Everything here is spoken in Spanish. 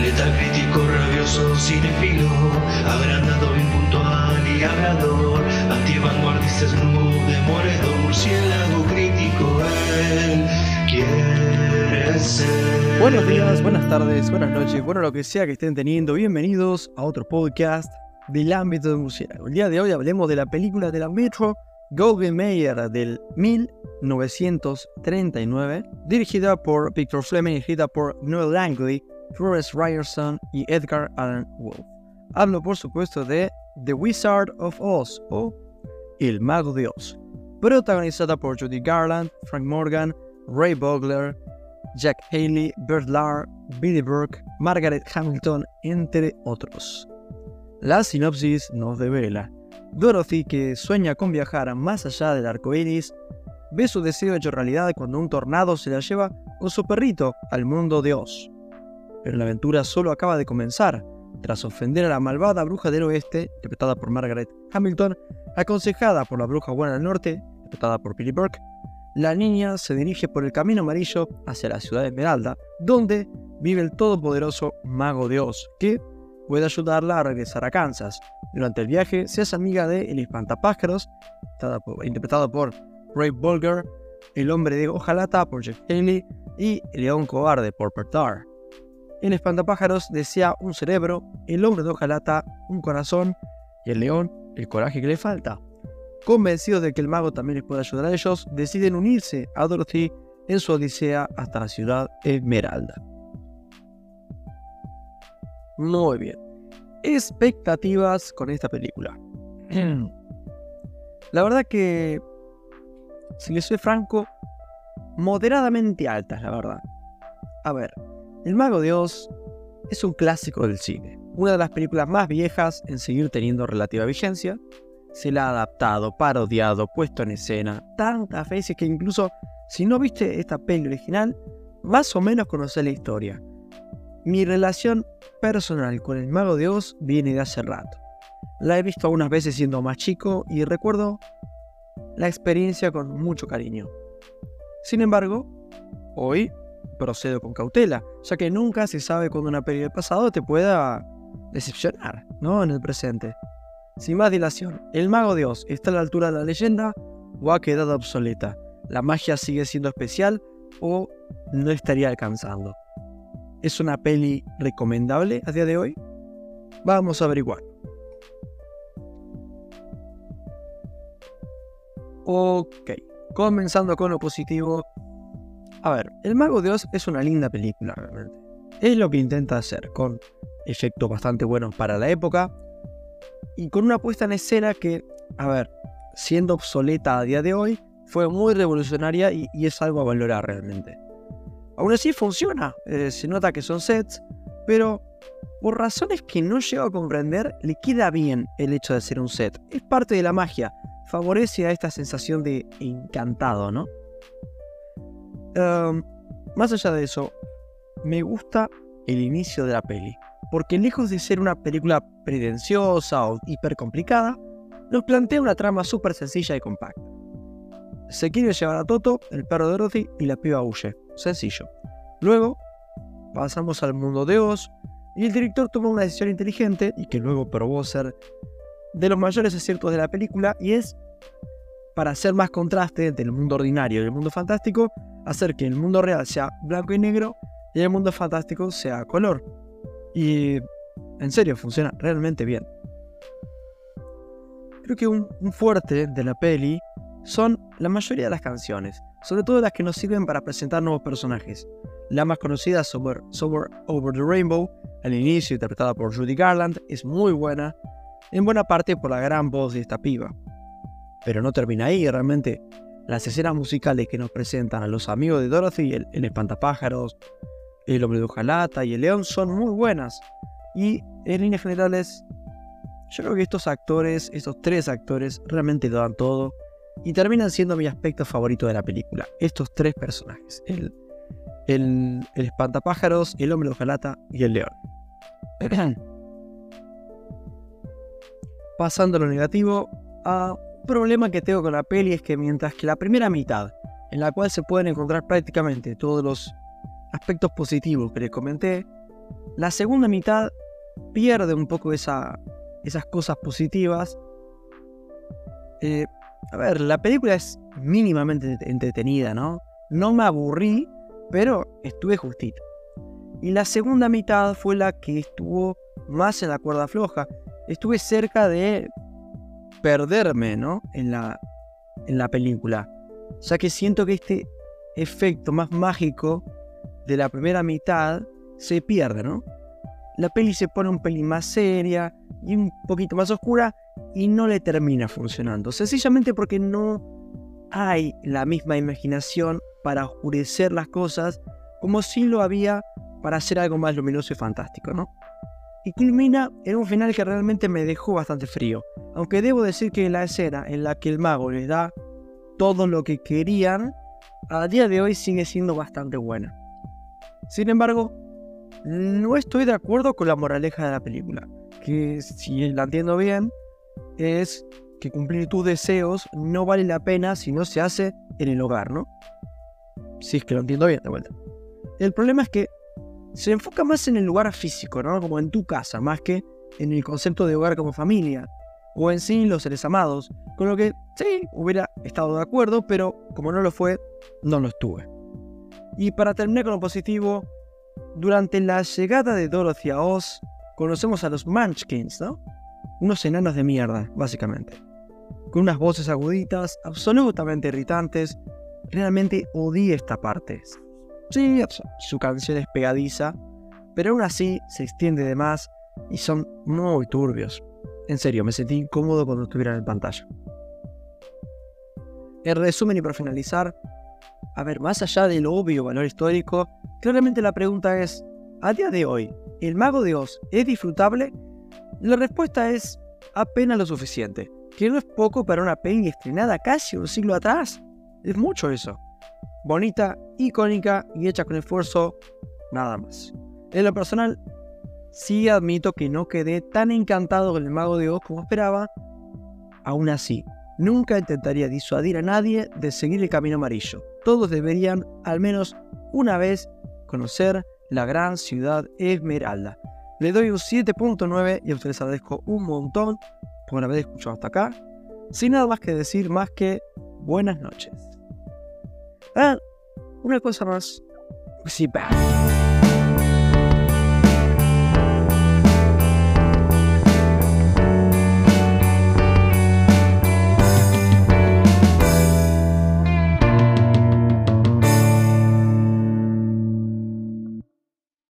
Letal crítico, rabioso, cinefilo, agrandado, impuntual y hablador, antivanguardista, snoop, demoledor, murciélago crítico, él quiere ser. Buenos días, buenas tardes, buenas noches, bueno lo que sea que estén teniendo, bienvenidos a otro podcast del ámbito de murciélago. El día de hoy hablemos de la película de la Metro Golden Mayer del 1939, dirigida por Victor Fleming escrita por Noel Langley, Florence Ryerson y Edgar Allan Wolf. Hablo por supuesto de The Wizard of Oz o El Mago de Oz, protagonizada por Judy Garland, Frank Morgan, Ray Bogler, Jack Haley, Bert Lahr, Billy Burke, Margaret Hamilton, entre otros. La sinopsis nos devela Dorothy, que sueña con viajar más allá del arco iris, ve su deseo hecho realidad cuando un tornado se la lleva con su perrito al mundo de Oz. Pero la aventura solo acaba de comenzar. Tras ofender a la malvada bruja del oeste, interpretada por Margaret Hamilton, aconsejada por la bruja buena del norte, interpretada por Billy Burke, la niña se dirige por el camino amarillo hacia la ciudad de Esmeralda, donde vive el todopoderoso Mago de Oz, que puede ayudarla a regresar a Kansas. Durante el viaje se hace amiga de El Espantapájaros, interpretado por Ray Bolger, El Hombre de Ojalata por Jeff Haley y El León Cobarde por Pertar. El Espantapájaros desea un cerebro, el Hombre de Ojalata un corazón y el león el coraje que le falta. Convencidos de que el mago también les puede ayudar a ellos, deciden unirse a Dorothy en su odisea hasta la ciudad Esmeralda. Muy bien. Expectativas con esta película. La verdad que, si les soy franco, moderadamente altas, la verdad. A ver, El Mago de Oz es un clásico del cine, una de las películas más viejas en seguir teniendo relativa vigencia. Se la ha adaptado, parodiado, puesto en escena tantas veces que incluso si no viste esta peli original, más o menos conoces la historia. Mi relación personal con el Mago de Oz viene de hace rato. La he visto algunas veces siendo más chico y recuerdo la experiencia con mucho cariño. Sin embargo, hoy procedo con cautela, ya que nunca se sabe cuando una peli del pasado te pueda decepcionar, ¿no? En el presente. Sin más dilación, ¿el Mago de Oz está a la altura de la leyenda o ha quedado obsoleta? ¿La magia sigue siendo especial o no estaría alcanzando? ¿Es una peli recomendable a día de hoy? Vamos a averiguar. Ok, comenzando con lo positivo. A ver, El Mago de Oz es una linda película realmente. Es lo que intenta hacer, con efectos bastante buenos para la época y con una puesta en escena que, a ver, siendo obsoleta a día de hoy, fue muy revolucionaria y, es algo a valorar realmente. Aún así funciona, eh, se nota que son sets, pero por razones que no llego a comprender, le queda bien el hecho de ser un set. Es parte de la magia, favorece a esta sensación de encantado, ¿no? Em, más allá de eso, me gusta el inicio de la peli, porque lejos de ser una película pretenciosa o hiper complicada, nos plantea una trama súper sencilla y compacta. Se quiere llevar a Toto, el perro de Dorothy, y la piba huye. Sencillo. Luego, pasamos al mundo de Oz, y el director toma una decisión inteligente, y que luego probó ser de los mayores aciertos de la película, y es, para hacer más contraste entre el mundo ordinario y el mundo fantástico, hacer que el mundo real sea blanco y negro, y el mundo fantástico sea color. Y, en serio, funciona realmente bien. Creo que un, fuerte de la peli son la mayoría de las canciones, sobre todo las que nos sirven para presentar nuevos personajes. La más conocida, Sober, Over the Rainbow, al inicio interpretada por Judy Garland, es muy buena, en buena parte por la gran voz de esta piba. Pero no termina ahí, realmente las escenas musicales que nos presentan a los amigos de Dorothy, el, el espantapájaros, el hombre de hojalata y el león son muy buenas. Y en líneas generales, yo creo que estos actores, estos tres actores, realmente lo dan todo y terminan siendo mi aspecto favorito de la película. Estos tres personajes. El, el, espantapájaros, el hombre de hojalata y el león. Pasando a lo negativo, a problema que tengo con la peli es que mientras que la primera mitad, en la cual se pueden encontrar prácticamente todos los aspectos positivos que les comenté, La segunda mitad pierde un poco esa, esas cosas positivas. Eh, a ver, la película es mínimamente entretenida, ¿no? No me aburrí, pero estuve justito. Y la segunda mitad fue la que estuvo más en la cuerda floja. Estuve cerca de perderme, ¿no? En la, en la película. Ya que siento que este efecto más mágico de la primera mitad se pierde, ¿no? La peli se pone un pelín más seria y un poquito más oscura y no le termina funcionando. Sencillamente porque no hay la misma imaginación para oscurecer las cosas como si lo había para hacer algo más luminoso y fantástico, ¿no? Y culmina en un final que realmente me dejó bastante frío. Aunque debo decir que la escena en la que el mago les da todo lo que querían, a día de hoy sigue siendo bastante buena. Sin embargo, no estoy de acuerdo con la moraleja de la película, que si la entiendo bien, es que cumplir tus deseos no vale la pena si no se hace en el hogar, ¿no? Si es que lo entiendo bien, de vuelta. El problema es que se enfoca más en el lugar físico, ¿no? Como en tu casa, más que en el concepto de hogar como familia, o en sí los seres amados, con lo que sí, hubiera estado de acuerdo, pero como no lo fue, no lo estuve. Y para terminar con lo positivo, durante la llegada de Dorothy a Oz, conocemos a los Munchkins, ¿no? Unos enanos de mierda, básicamente. Con unas voces aguditas, absolutamente irritantes. Realmente odié esta parte. Sí, su canción es pegadiza, pero aún así se extiende de más y son muy turbios. En serio, me sentí incómodo cuando estuvieran en pantalla. En resumen y para finalizar, a ver, más allá del obvio valor histórico, claramente la pregunta es, a día de hoy, ¿el mago de Oz es disfrutable? La respuesta es apenas lo suficiente, que no es poco para una peli estrenada casi un siglo atrás. Es mucho eso. Bonita, icónica y hecha con esfuerzo, nada más. En lo personal, sí admito que no quedé tan encantado con el mago de Oz como esperaba. Aún así, nunca intentaría disuadir a nadie de seguir el camino amarillo todos deberían al menos una vez conocer la gran ciudad Esmeralda. Le doy un 7.9 y a ustedes agradezco un montón por haber escuchado hasta acá. Sin nada más que decir más que buenas noches. Ah, una cosa más. Sí,